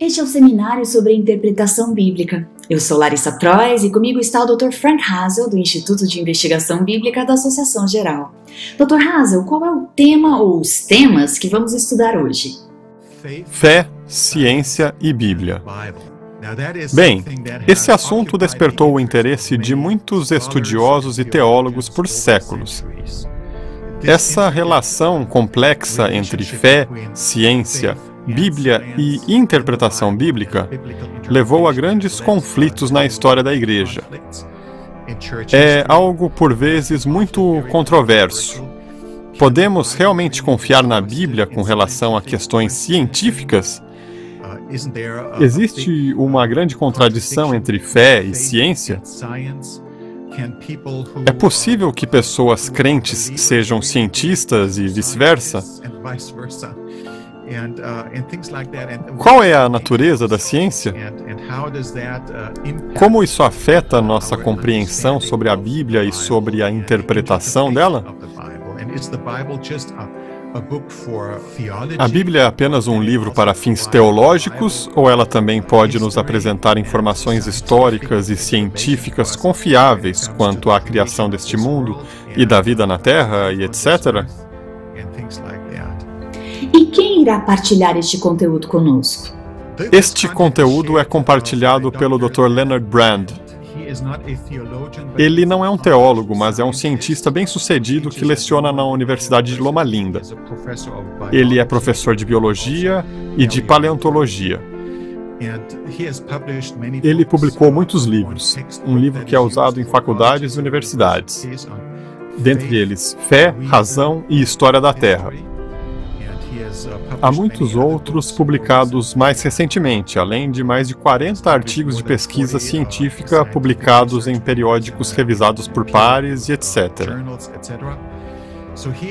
Este é o seminário sobre interpretação bíblica. Eu sou Larissa Trois e comigo está o Dr. Frank Hazel, do Instituto de Investigação Bíblica da Associação Geral. Dr. Hazel, qual é o tema ou os temas que vamos estudar hoje? Fé, ciência e Bíblia. Bem, esse assunto despertou o interesse de muitos estudiosos e teólogos por séculos. Essa relação complexa entre fé, ciência Bíblia e interpretação bíblica levou a grandes conflitos na história da Igreja. É algo, por vezes, muito controverso. Podemos realmente confiar na Bíblia com relação a questões científicas? Existe uma grande contradição entre fé e ciência? É possível que pessoas crentes sejam cientistas e vice-versa? Uh, Qual é a natureza da ciência? Uh, Como isso afeta a nossa compreensão sobre a Bíblia e sobre a interpretação dela? A Bíblia é apenas um livro para fins teológicos ou ela também pode nos apresentar informações históricas e científicas confiáveis quanto à criação deste mundo e da vida na Terra e etc? E quem irá partilhar este conteúdo conosco? Este conteúdo é compartilhado pelo Dr. Leonard Brand. Ele não é um teólogo, mas é um cientista bem-sucedido que leciona na Universidade de Loma Linda. Ele é professor de biologia e de paleontologia. Ele publicou muitos livros, um livro que é usado em faculdades e universidades, dentre eles Fé, Razão e História da Terra. Há muitos outros publicados mais recentemente, além de mais de 40 artigos de pesquisa científica publicados em periódicos revisados por pares e etc.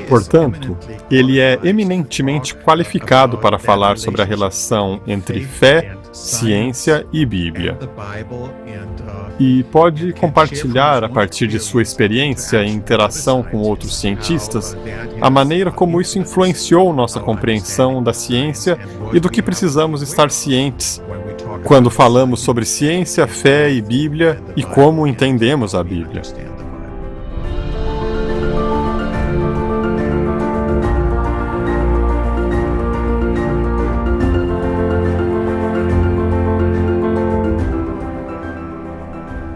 Portanto, ele é eminentemente qualificado para falar sobre a relação entre fé, ciência e Bíblia. E pode compartilhar, a partir de sua experiência e interação com outros cientistas, a maneira como isso influenciou nossa compreensão da ciência e do que precisamos estar cientes quando falamos sobre ciência, fé e Bíblia e como entendemos a Bíblia.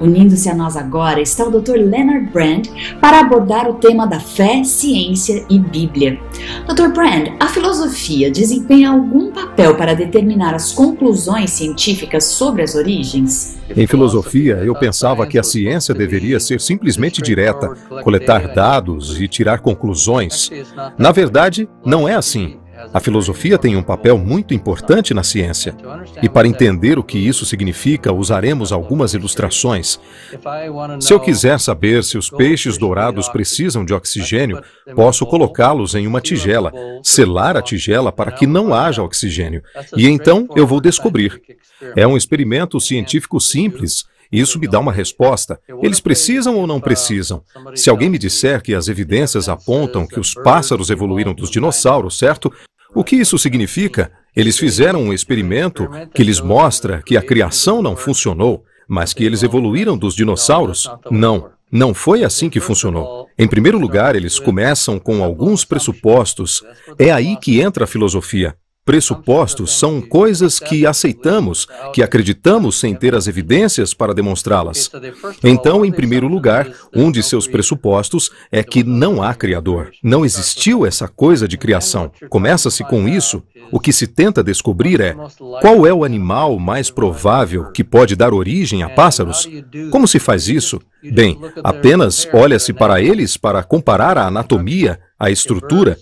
Unindo-se a nós agora está o Dr. Leonard Brand para abordar o tema da fé, ciência e Bíblia. Dr. Brand, a filosofia desempenha algum papel para determinar as conclusões científicas sobre as origens? Em filosofia, eu pensava que a ciência deveria ser simplesmente direta, coletar dados e tirar conclusões. Na verdade, não é assim. A filosofia tem um papel muito importante na ciência. E para entender o que isso significa, usaremos algumas ilustrações. Se eu quiser saber se os peixes dourados precisam de oxigênio, posso colocá-los em uma tigela, selar a tigela para que não haja oxigênio. E então eu vou descobrir. É um experimento científico simples, isso me dá uma resposta. Eles precisam ou não precisam? Se alguém me disser que as evidências apontam que os pássaros evoluíram dos dinossauros, certo? O que isso significa? Eles fizeram um experimento que lhes mostra que a criação não funcionou, mas que eles evoluíram dos dinossauros? Não. Não foi assim que funcionou. Em primeiro lugar, eles começam com alguns pressupostos. É aí que entra a filosofia. Pressupostos são coisas que aceitamos, que acreditamos sem ter as evidências para demonstrá-las. Então, em primeiro lugar, um de seus pressupostos é que não há Criador. Não existiu essa coisa de criação. Começa-se com isso. O que se tenta descobrir é qual é o animal mais provável que pode dar origem a pássaros? Como se faz isso? Bem, apenas olha-se para eles para comparar a anatomia, a estrutura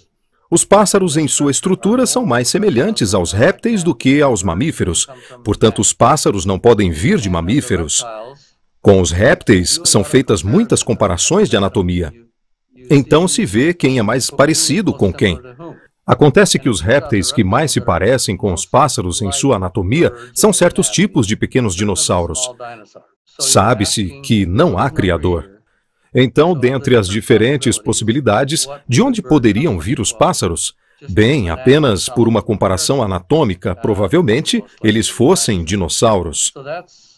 os pássaros, em sua estrutura, são mais semelhantes aos répteis do que aos mamíferos. Portanto, os pássaros não podem vir de mamíferos. Com os répteis, são feitas muitas comparações de anatomia. Então se vê quem é mais parecido com quem. Acontece que os répteis que mais se parecem com os pássaros em sua anatomia são certos tipos de pequenos dinossauros. Sabe-se que não há criador. Então, dentre as diferentes possibilidades, de onde poderiam vir os pássaros? Bem, apenas por uma comparação anatômica, provavelmente eles fossem dinossauros.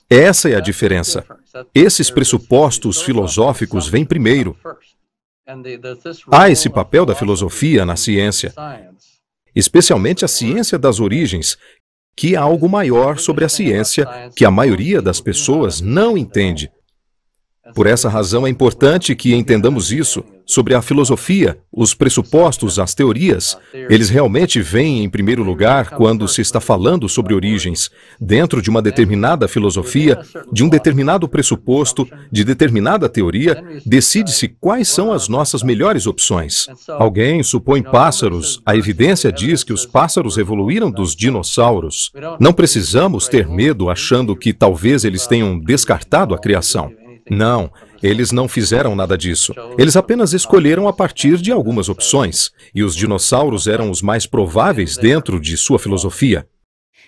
Essa é a diferença. Esses pressupostos filosóficos vêm primeiro. Há esse papel da filosofia na ciência, especialmente a ciência das origens, que é algo maior sobre a ciência que a maioria das pessoas não entende. Por essa razão é importante que entendamos isso sobre a filosofia, os pressupostos, as teorias. Eles realmente vêm em primeiro lugar quando se está falando sobre origens, dentro de uma determinada filosofia, de um determinado pressuposto, de determinada teoria, decide-se quais são as nossas melhores opções. Alguém supõe pássaros, a evidência diz que os pássaros evoluíram dos dinossauros. Não precisamos ter medo achando que talvez eles tenham descartado a criação. Não, eles não fizeram nada disso. Eles apenas escolheram a partir de algumas opções, e os dinossauros eram os mais prováveis dentro de sua filosofia.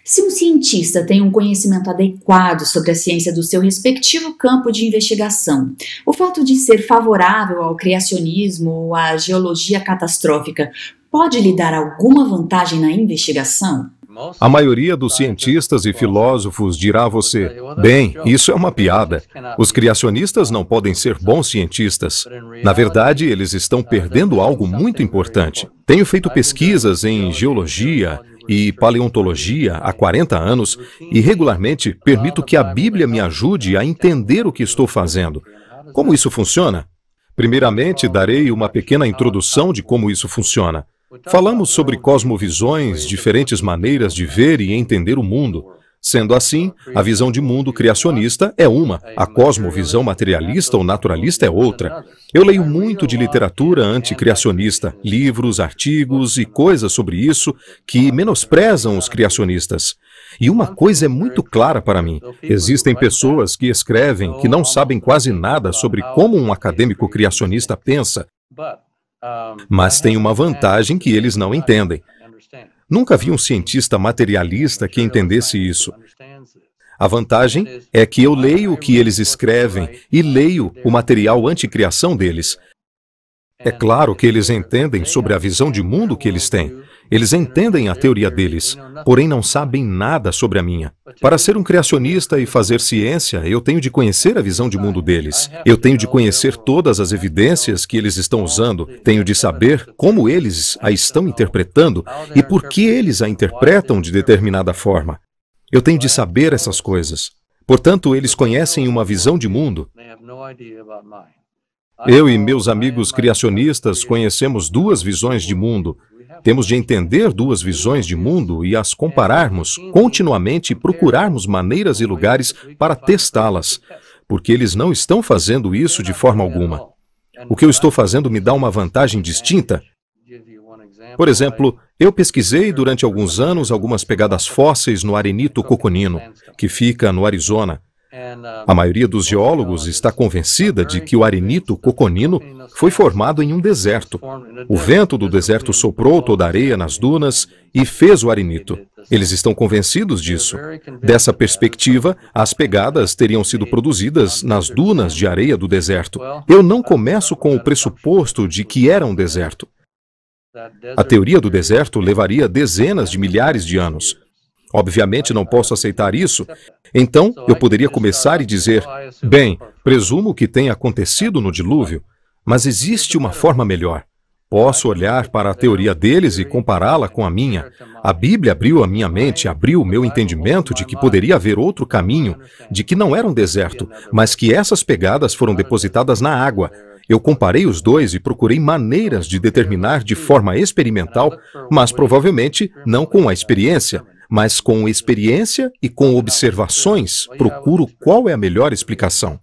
Se um cientista tem um conhecimento adequado sobre a ciência do seu respectivo campo de investigação, o fato de ser favorável ao criacionismo ou à geologia catastrófica pode lhe dar alguma vantagem na investigação? A maioria dos cientistas e filósofos dirá a você: bem, isso é uma piada. Os criacionistas não podem ser bons cientistas. Na verdade, eles estão perdendo algo muito importante. Tenho feito pesquisas em geologia e paleontologia há 40 anos e regularmente permito que a Bíblia me ajude a entender o que estou fazendo. Como isso funciona? Primeiramente, darei uma pequena introdução de como isso funciona. Falamos sobre cosmovisões, diferentes maneiras de ver e entender o mundo. Sendo assim, a visão de mundo criacionista é uma, a cosmovisão materialista ou naturalista é outra. Eu leio muito de literatura anticriacionista, livros, artigos e coisas sobre isso que menosprezam os criacionistas. E uma coisa é muito clara para mim: existem pessoas que escrevem que não sabem quase nada sobre como um acadêmico criacionista pensa, mas tem uma vantagem que eles não entendem. Nunca vi um cientista materialista que entendesse isso. A vantagem é que eu leio o que eles escrevem e leio o material anticriação deles. É claro que eles entendem sobre a visão de mundo que eles têm. Eles entendem a teoria deles, porém não sabem nada sobre a minha. Para ser um criacionista e fazer ciência, eu tenho de conhecer a visão de mundo deles. Eu tenho de conhecer todas as evidências que eles estão usando. Tenho de saber como eles a estão interpretando e por que eles a interpretam de determinada forma. Eu tenho de saber essas coisas. Portanto, eles conhecem uma visão de mundo. Eu e meus amigos criacionistas conhecemos duas visões de mundo. Temos de entender duas visões de mundo e as compararmos continuamente e procurarmos maneiras e lugares para testá-las, porque eles não estão fazendo isso de forma alguma. O que eu estou fazendo me dá uma vantagem distinta. Por exemplo, eu pesquisei durante alguns anos algumas pegadas fósseis no arenito coconino, que fica no Arizona. A maioria dos geólogos está convencida de que o arenito coconino foi formado em um deserto. O vento do deserto soprou toda a areia nas dunas e fez o arenito. Eles estão convencidos disso. Dessa perspectiva, as pegadas teriam sido produzidas nas dunas de areia do deserto. Eu não começo com o pressuposto de que era um deserto. A teoria do deserto levaria dezenas de milhares de anos. Obviamente não posso aceitar isso. Então, eu poderia começar e dizer: bem, presumo que tenha acontecido no dilúvio, mas existe uma forma melhor. Posso olhar para a teoria deles e compará-la com a minha. A Bíblia abriu a minha mente, abriu o meu entendimento de que poderia haver outro caminho, de que não era um deserto, mas que essas pegadas foram depositadas na água. Eu comparei os dois e procurei maneiras de determinar de forma experimental, mas provavelmente não com a experiência, mas com experiência e com observações, procuro qual é a melhor explicação.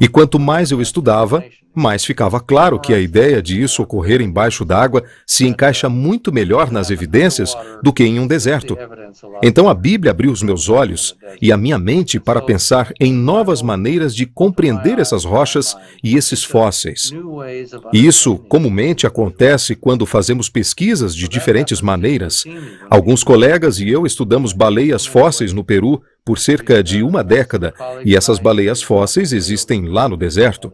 E quanto mais eu estudava, mais ficava claro que a ideia de isso ocorrer embaixo d'água se encaixa muito melhor nas evidências do que em um deserto. Então a Bíblia abriu os meus olhos e a minha mente para pensar em novas maneiras de compreender essas rochas e esses fósseis. Isso comumente acontece quando fazemos pesquisas de diferentes maneiras. Alguns colegas e eu estudamos baleias fósseis no Peru por cerca de uma década, e essas baleias fósseis existem lá no deserto.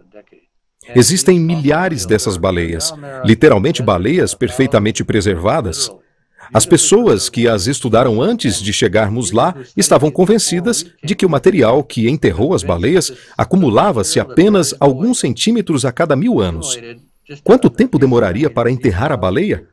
Existem milhares dessas baleias, literalmente baleias perfeitamente preservadas. As pessoas que as estudaram antes de chegarmos lá estavam convencidas de que o material que enterrou as baleias acumulava-se apenas alguns centímetros a cada mil anos. Quanto tempo demoraria para enterrar a baleia?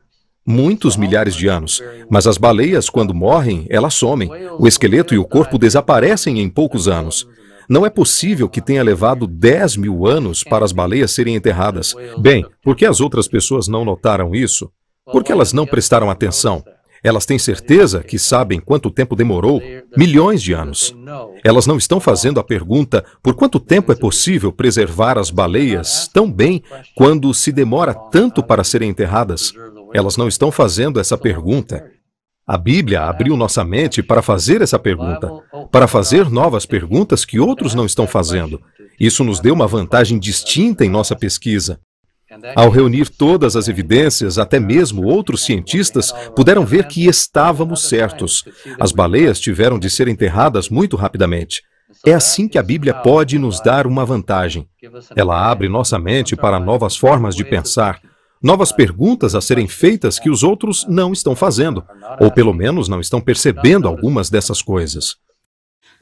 Muitos milhares de anos. Mas as baleias, quando morrem, elas somem. O esqueleto e o corpo desaparecem em poucos anos. Não é possível que tenha levado 10 mil anos para as baleias serem enterradas. Bem, por que as outras pessoas não notaram isso? Por que elas não prestaram atenção? Elas têm certeza que sabem quanto tempo demorou? Milhões de anos. Elas não estão fazendo a pergunta por quanto tempo é possível preservar as baleias tão bem quando se demora tanto para serem enterradas. Elas não estão fazendo essa pergunta. A Bíblia abriu nossa mente para fazer essa pergunta, para fazer novas perguntas que outros não estão fazendo. Isso nos deu uma vantagem distinta em nossa pesquisa. Ao reunir todas as evidências, até mesmo outros cientistas puderam ver que estávamos certos. As baleias tiveram de ser enterradas muito rapidamente. É assim que a Bíblia pode nos dar uma vantagem. Ela abre nossa mente para novas formas de pensar, novas perguntas a serem feitas que os outros não estão fazendo, ou pelo menos não estão percebendo algumas dessas coisas.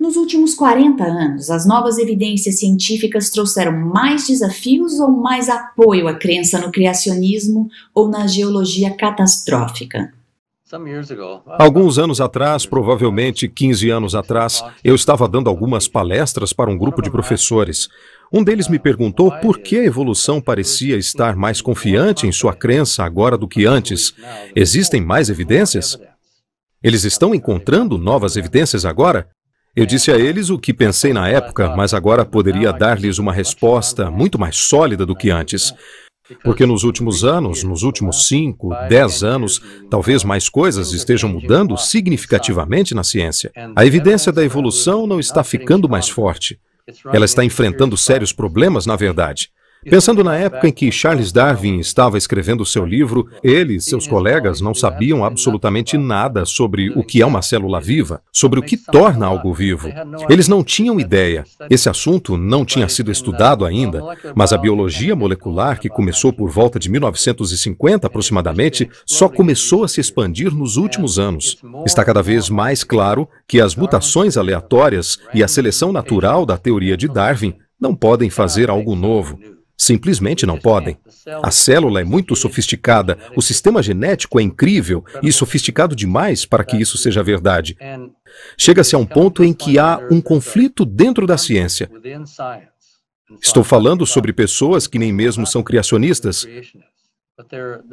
Nos últimos 40 anos, as novas evidências científicas trouxeram mais desafios ou mais apoio à crença no criacionismo ou na geologia catastrófica? Alguns anos atrás, provavelmente 15 anos atrás, eu estava dando algumas palestras para um grupo de professores. Um deles me perguntou por que a evolução parecia estar mais confiante em sua crença agora do que antes. Existem mais evidências? Eles estão encontrando novas evidências agora? Eu disse a eles o que pensei na época, mas agora poderia dar-lhes uma resposta muito mais sólida do que antes. Porque nos últimos anos, nos últimos 5, 10 anos, talvez mais coisas estejam mudando significativamente na ciência. A evidência da evolução não está ficando mais forte. Ela está enfrentando sérios problemas, na verdade. Pensando na época em que Charles Darwin estava escrevendo seu livro, ele e seus colegas não sabiam absolutamente nada sobre o que é uma célula viva, sobre o que torna algo vivo. Eles não tinham ideia. Esse assunto não tinha sido estudado ainda, mas a biologia molecular, que começou por volta de 1950 aproximadamente, só começou a se expandir nos últimos anos. Está cada vez mais claro que as mutações aleatórias e a seleção natural da teoria de Darwin não podem fazer algo novo. Simplesmente não podem. A célula é muito sofisticada, o sistema genético é incrível e sofisticado demais para que isso seja verdade. Chega-se a um ponto em que há um conflito dentro da ciência. Estou falando sobre pessoas que nem mesmo são criacionistas.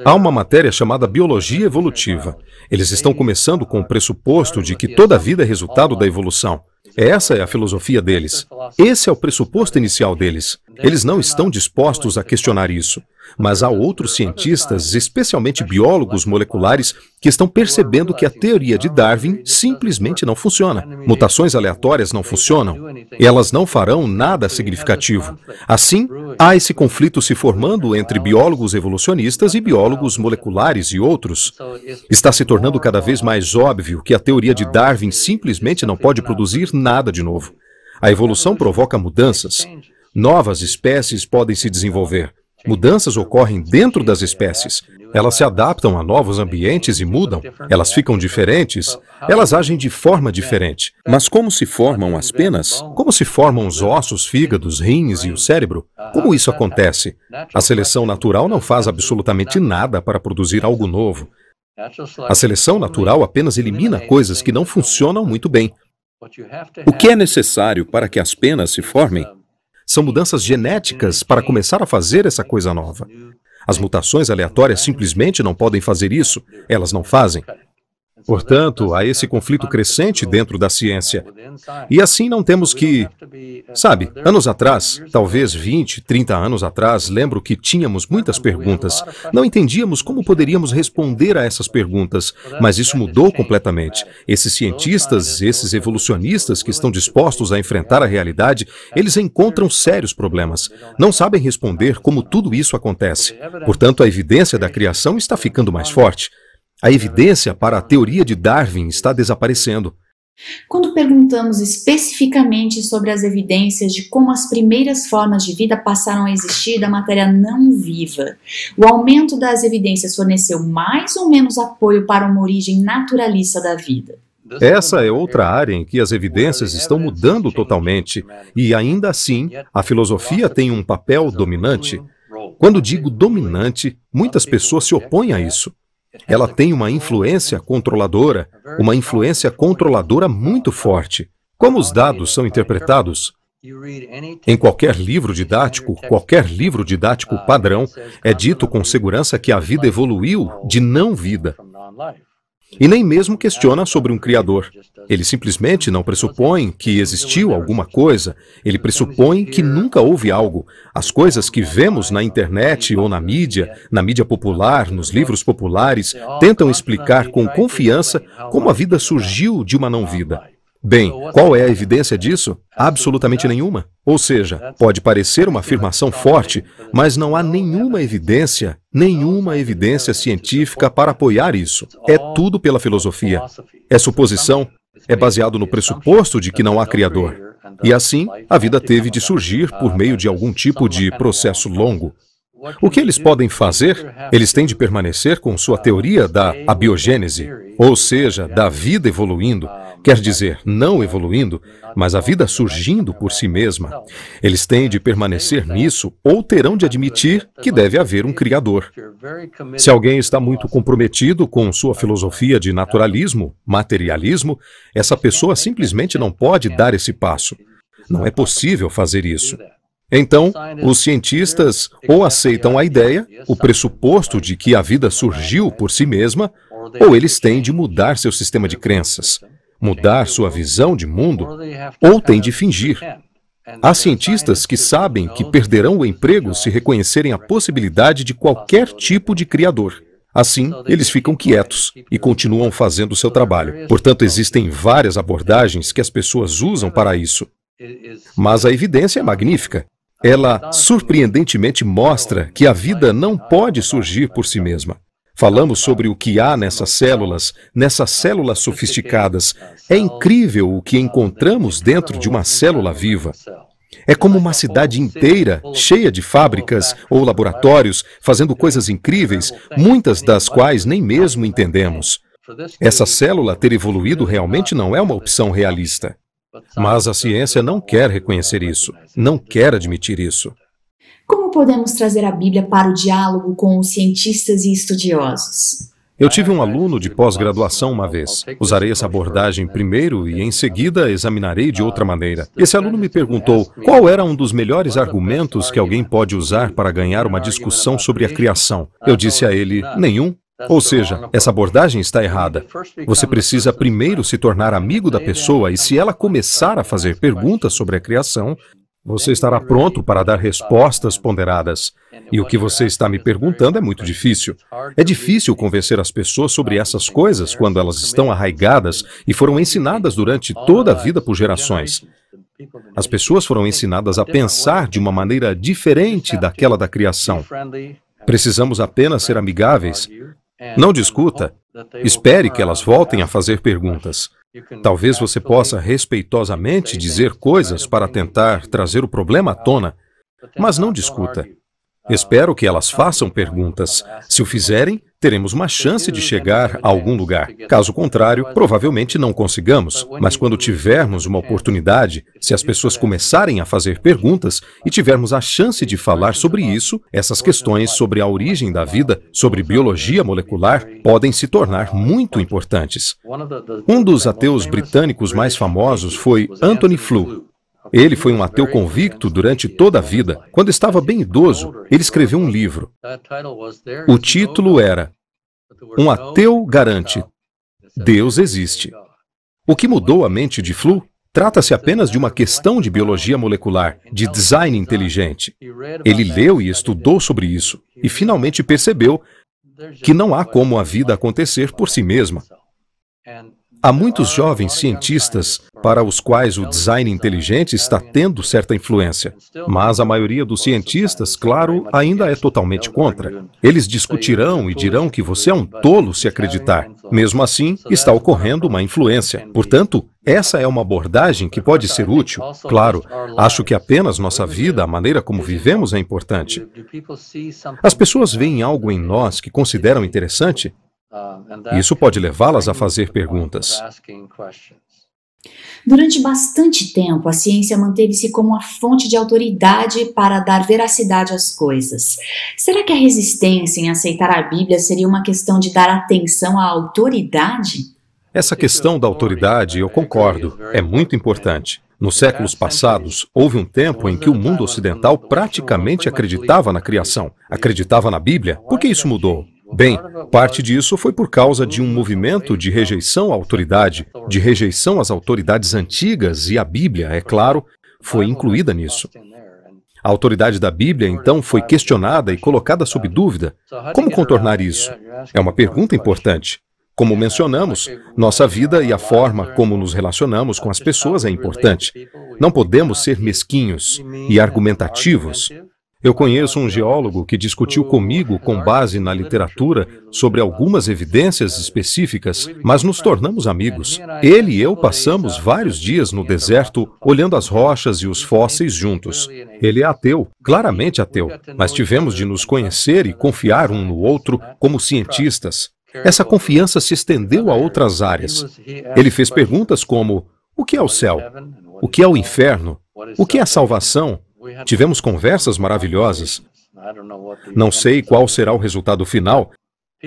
Há uma matéria chamada biologia evolutiva. Eles estão começando com o pressuposto de que toda vida é resultado da evolução. Essa é a filosofia deles. Esse é o pressuposto inicial deles. Eles não estão dispostos a questionar isso. Mas há outros cientistas, especialmente biólogos moleculares, que estão percebendo que a teoria de Darwin simplesmente não funciona. Mutações aleatórias não funcionam. Elas não farão nada significativo. Assim, há esse conflito se formando entre biólogos evolucionistas e biólogos moleculares e outros. Está se tornando cada vez mais óbvio que a teoria de Darwin simplesmente não pode produzir nada de novo. A evolução provoca mudanças. Novas espécies podem se desenvolver. Mudanças ocorrem dentro das espécies. Elas se adaptam a novos ambientes e mudam. Elas ficam diferentes. Elas agem de forma diferente. Mas como se formam as penas? Como se formam os ossos, fígados, rins e o cérebro? Como isso acontece? A seleção natural não faz absolutamente nada para produzir algo novo. A seleção natural apenas elimina coisas que não funcionam muito bem. O que é necessário para que as penas se formem são mudanças genéticas para começar a fazer essa coisa nova. As mutações aleatórias simplesmente não podem fazer isso, elas não fazem. Portanto, há esse conflito crescente dentro da ciência. E assim não temos que. Sabe, anos atrás, talvez 20, 30 anos atrás, lembro que tínhamos muitas perguntas. Não entendíamos como poderíamos responder a essas perguntas, mas isso mudou completamente. Esses cientistas, esses evolucionistas que estão dispostos a enfrentar a realidade, eles encontram sérios problemas. Não sabem responder como tudo isso acontece. Portanto, a evidência da criação está ficando mais forte. A evidência para a teoria de Darwin está desaparecendo. Quando perguntamos especificamente sobre as evidências de como as primeiras formas de vida passaram a existir da matéria não viva, o aumento das evidências forneceu mais ou menos apoio para uma origem naturalista da vida. Essa é outra área em que as evidências estão mudando totalmente, e ainda assim, a filosofia tem um papel dominante. Quando digo dominante, muitas pessoas se opõem a isso. Ela tem uma influência controladora, uma influência controladora muito forte. Como os dados são interpretados? Em qualquer livro didático, qualquer livro didático padrão, é dito com segurança que a vida evoluiu de não vida. E nem mesmo questiona sobre um Criador. Ele simplesmente não pressupõe que existiu alguma coisa, ele pressupõe que nunca houve algo. As coisas que vemos na internet ou na mídia, na mídia popular, nos livros populares, tentam explicar com confiança como a vida surgiu de uma não-vida. Bem, qual é a evidência disso? Absolutamente nenhuma. Ou seja, pode parecer uma afirmação forte, mas não há nenhuma evidência, nenhuma evidência científica para apoiar isso. É tudo pela filosofia. É suposição, é baseado no pressuposto de que não há Criador. E assim, a vida teve de surgir por meio de algum tipo de processo longo. O que eles podem fazer? Eles têm de permanecer com sua teoria da abiogênese, ou seja, da vida evoluindo, quer dizer, não evoluindo, mas a vida surgindo por si mesma. Eles têm de permanecer nisso ou terão de admitir que deve haver um Criador. Se alguém está muito comprometido com sua filosofia de naturalismo, materialismo, essa pessoa simplesmente não pode dar esse passo. Não é possível fazer isso. Então, os cientistas ou aceitam a ideia, o pressuposto de que a vida surgiu por si mesma, ou eles têm de mudar seu sistema de crenças, mudar sua visão de mundo, ou têm de fingir. Há cientistas que sabem que perderão o emprego se reconhecerem a possibilidade de qualquer tipo de criador. Assim, eles ficam quietos e continuam fazendo o seu trabalho. Portanto, existem várias abordagens que as pessoas usam para isso. Mas a evidência é magnífica. Ela surpreendentemente mostra que a vida não pode surgir por si mesma. Falamos sobre o que há nessas células, nessas células sofisticadas. É incrível o que encontramos dentro de uma célula viva. É como uma cidade inteira, cheia de fábricas ou laboratórios, fazendo coisas incríveis, muitas das quais nem mesmo entendemos. Essa célula ter evoluído realmente não é uma opção realista. Mas a ciência não quer reconhecer isso, não quer admitir isso. Como podemos trazer a Bíblia para o diálogo com os cientistas e estudiosos? Eu tive um aluno de pós-graduação uma vez. Usarei essa abordagem primeiro e em seguida examinarei de outra maneira. Esse aluno me perguntou qual era um dos melhores argumentos que alguém pode usar para ganhar uma discussão sobre a criação. Eu disse a ele: nenhum. Ou seja, essa abordagem está errada. Você precisa primeiro se tornar amigo da pessoa e, se ela começar a fazer perguntas sobre a criação, você estará pronto para dar respostas ponderadas. E o que você está me perguntando é muito difícil. É difícil convencer as pessoas sobre essas coisas quando elas estão arraigadas e foram ensinadas durante toda a vida por gerações. As pessoas foram ensinadas a pensar de uma maneira diferente daquela da criação. Precisamos apenas ser amigáveis, não discuta. Espere que elas voltem a fazer perguntas. Talvez você possa respeitosamente dizer coisas para tentar trazer o problema à tona, mas não discuta. Espero que elas façam perguntas. Se o fizerem, teremos uma chance de chegar a algum lugar. Caso contrário, provavelmente não consigamos. Mas quando tivermos uma oportunidade, se as pessoas começarem a fazer perguntas e tivermos a chance de falar sobre isso, essas questões sobre a origem da vida, sobre biologia molecular, podem se tornar muito importantes. Um dos ateus britânicos mais famosos foi Anthony Flew. Ele foi um ateu convicto durante toda a vida. Quando estava bem idoso, ele escreveu um livro. O título era Um ateu garante: Deus existe. O que mudou a mente de Flu trata-se apenas de uma questão de biologia molecular, de design inteligente. Ele leu e estudou sobre isso e finalmente percebeu que não há como a vida acontecer por si mesma. Há muitos jovens cientistas para os quais o design inteligente está tendo certa influência. Mas a maioria dos cientistas, claro, ainda é totalmente contra. Eles discutirão e dirão que você é um tolo se acreditar. Mesmo assim, está ocorrendo uma influência. Portanto, essa é uma abordagem que pode ser útil. Claro, acho que apenas nossa vida, a maneira como vivemos, é importante. As pessoas veem algo em nós que consideram interessante? Isso pode levá-las a fazer perguntas. Durante bastante tempo, a ciência manteve-se como a fonte de autoridade para dar veracidade às coisas. Será que a resistência em aceitar a Bíblia seria uma questão de dar atenção à autoridade? Essa questão da autoridade, eu concordo, é muito importante. Nos séculos passados, houve um tempo em que o mundo ocidental praticamente acreditava na criação, acreditava na Bíblia. Por que isso mudou? Bem, parte disso foi por causa de um movimento de rejeição à autoridade, de rejeição às autoridades antigas e a Bíblia, é claro, foi incluída nisso. A autoridade da Bíblia, então, foi questionada e colocada sob dúvida. Como contornar isso? É uma pergunta importante. Como mencionamos, nossa vida e a forma como nos relacionamos com as pessoas é importante. Não podemos ser mesquinhos e argumentativos. Eu conheço um geólogo que discutiu comigo, com base na literatura, sobre algumas evidências específicas, mas nos tornamos amigos. Ele e eu passamos vários dias no deserto olhando as rochas e os fósseis juntos. Ele é ateu, claramente ateu, mas tivemos de nos conhecer e confiar um no outro como cientistas. Essa confiança se estendeu a outras áreas. Ele fez perguntas como: o que é o céu? O que é o inferno? O que é a salvação? Tivemos conversas maravilhosas. Não sei qual será o resultado final,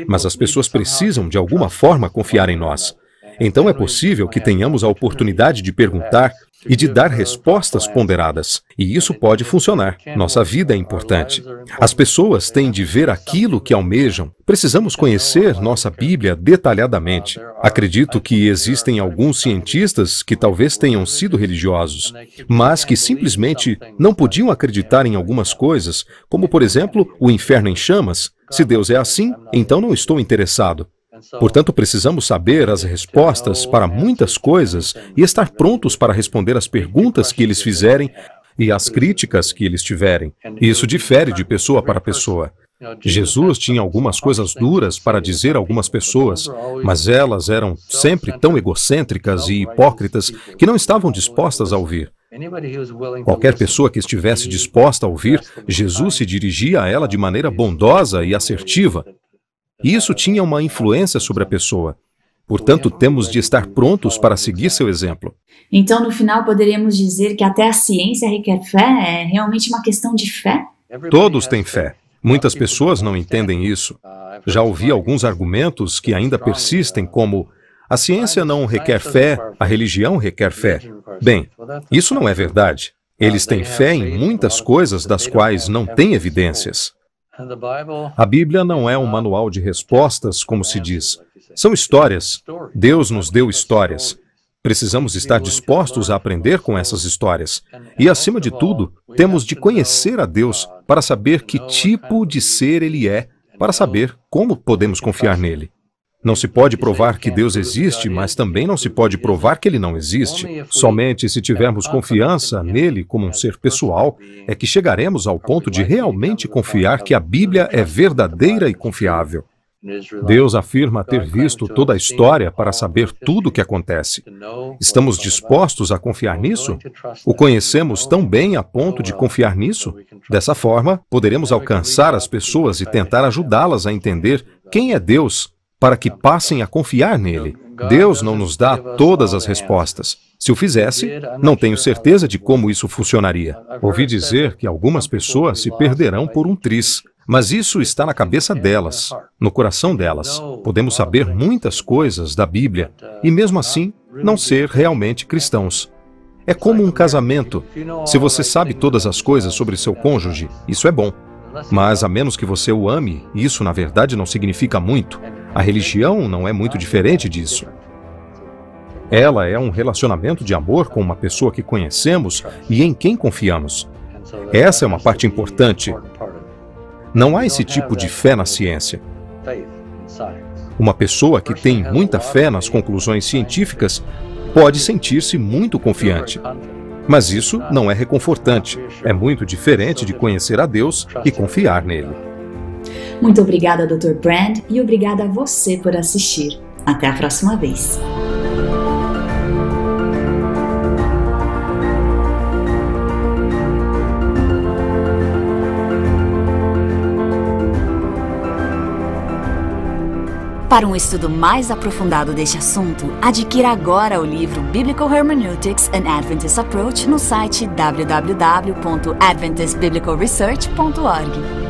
mas as pessoas precisam de alguma forma confiar em nós. Então é possível que tenhamos a oportunidade de perguntar e de dar respostas ponderadas. E isso pode funcionar. Nossa vida é importante. As pessoas têm de ver aquilo que almejam. Precisamos conhecer nossa Bíblia detalhadamente. Acredito que existem alguns cientistas que talvez tenham sido religiosos, mas que simplesmente não podiam acreditar em algumas coisas, como, por exemplo, o inferno em chamas. Se Deus é assim, então não estou interessado. Portanto, precisamos saber as respostas para muitas coisas e estar prontos para responder as perguntas que eles fizerem e as críticas que eles tiverem. Isso difere de pessoa para pessoa. Jesus tinha algumas coisas duras para dizer a algumas pessoas, mas elas eram sempre tão egocêntricas e hipócritas que não estavam dispostas a ouvir. Qualquer pessoa que estivesse disposta a ouvir, Jesus se dirigia a ela de maneira bondosa e assertiva. E isso tinha uma influência sobre a pessoa. Portanto, temos de estar prontos para seguir seu exemplo. Então, no final, poderíamos dizer que até a ciência requer fé? É realmente uma questão de fé? Todos têm fé. Muitas pessoas não entendem isso. Já ouvi alguns argumentos que ainda persistem, como a ciência não requer fé, a religião requer fé. Bem, isso não é verdade. Eles têm fé em muitas coisas das quais não têm evidências. A Bíblia não é um manual de respostas, como se diz. São histórias. Deus nos deu histórias. Precisamos estar dispostos a aprender com essas histórias. E, acima de tudo, temos de conhecer a Deus para saber que tipo de ser Ele é, para saber como podemos confiar nele. Não se pode provar que Deus existe, mas também não se pode provar que ele não existe. Somente se tivermos confiança nele como um ser pessoal é que chegaremos ao ponto de realmente confiar que a Bíblia é verdadeira e confiável. Deus afirma ter visto toda a história para saber tudo o que acontece. Estamos dispostos a confiar nisso? O conhecemos tão bem a ponto de confiar nisso? Dessa forma, poderemos alcançar as pessoas e tentar ajudá-las a entender quem é Deus para que passem a confiar nele. Deus não nos dá todas as respostas. Se o fizesse, não tenho certeza de como isso funcionaria. Ouvi dizer que algumas pessoas se perderão por um triz, mas isso está na cabeça delas, no coração delas. Podemos saber muitas coisas da Bíblia e, mesmo assim, não ser realmente cristãos. É como um casamento. Se você sabe todas as coisas sobre seu cônjuge, isso é bom. Mas a menos que você o ame, isso na verdade não significa muito. A religião não é muito diferente disso. Ela é um relacionamento de amor com uma pessoa que conhecemos e em quem confiamos. Essa é uma parte importante. Não há esse tipo de fé na ciência. Uma pessoa que tem muita fé nas conclusões científicas pode sentir-se muito confiante. Mas isso não é reconfortante. É muito diferente de conhecer a Deus e confiar nele. Muito obrigada, Dr. Brand, e obrigada a você por assistir. Até a próxima vez. Para um estudo mais aprofundado deste assunto, adquira agora o livro Biblical Hermeneutics and Adventist Approach no site www.adventistbiblicalresearch.org.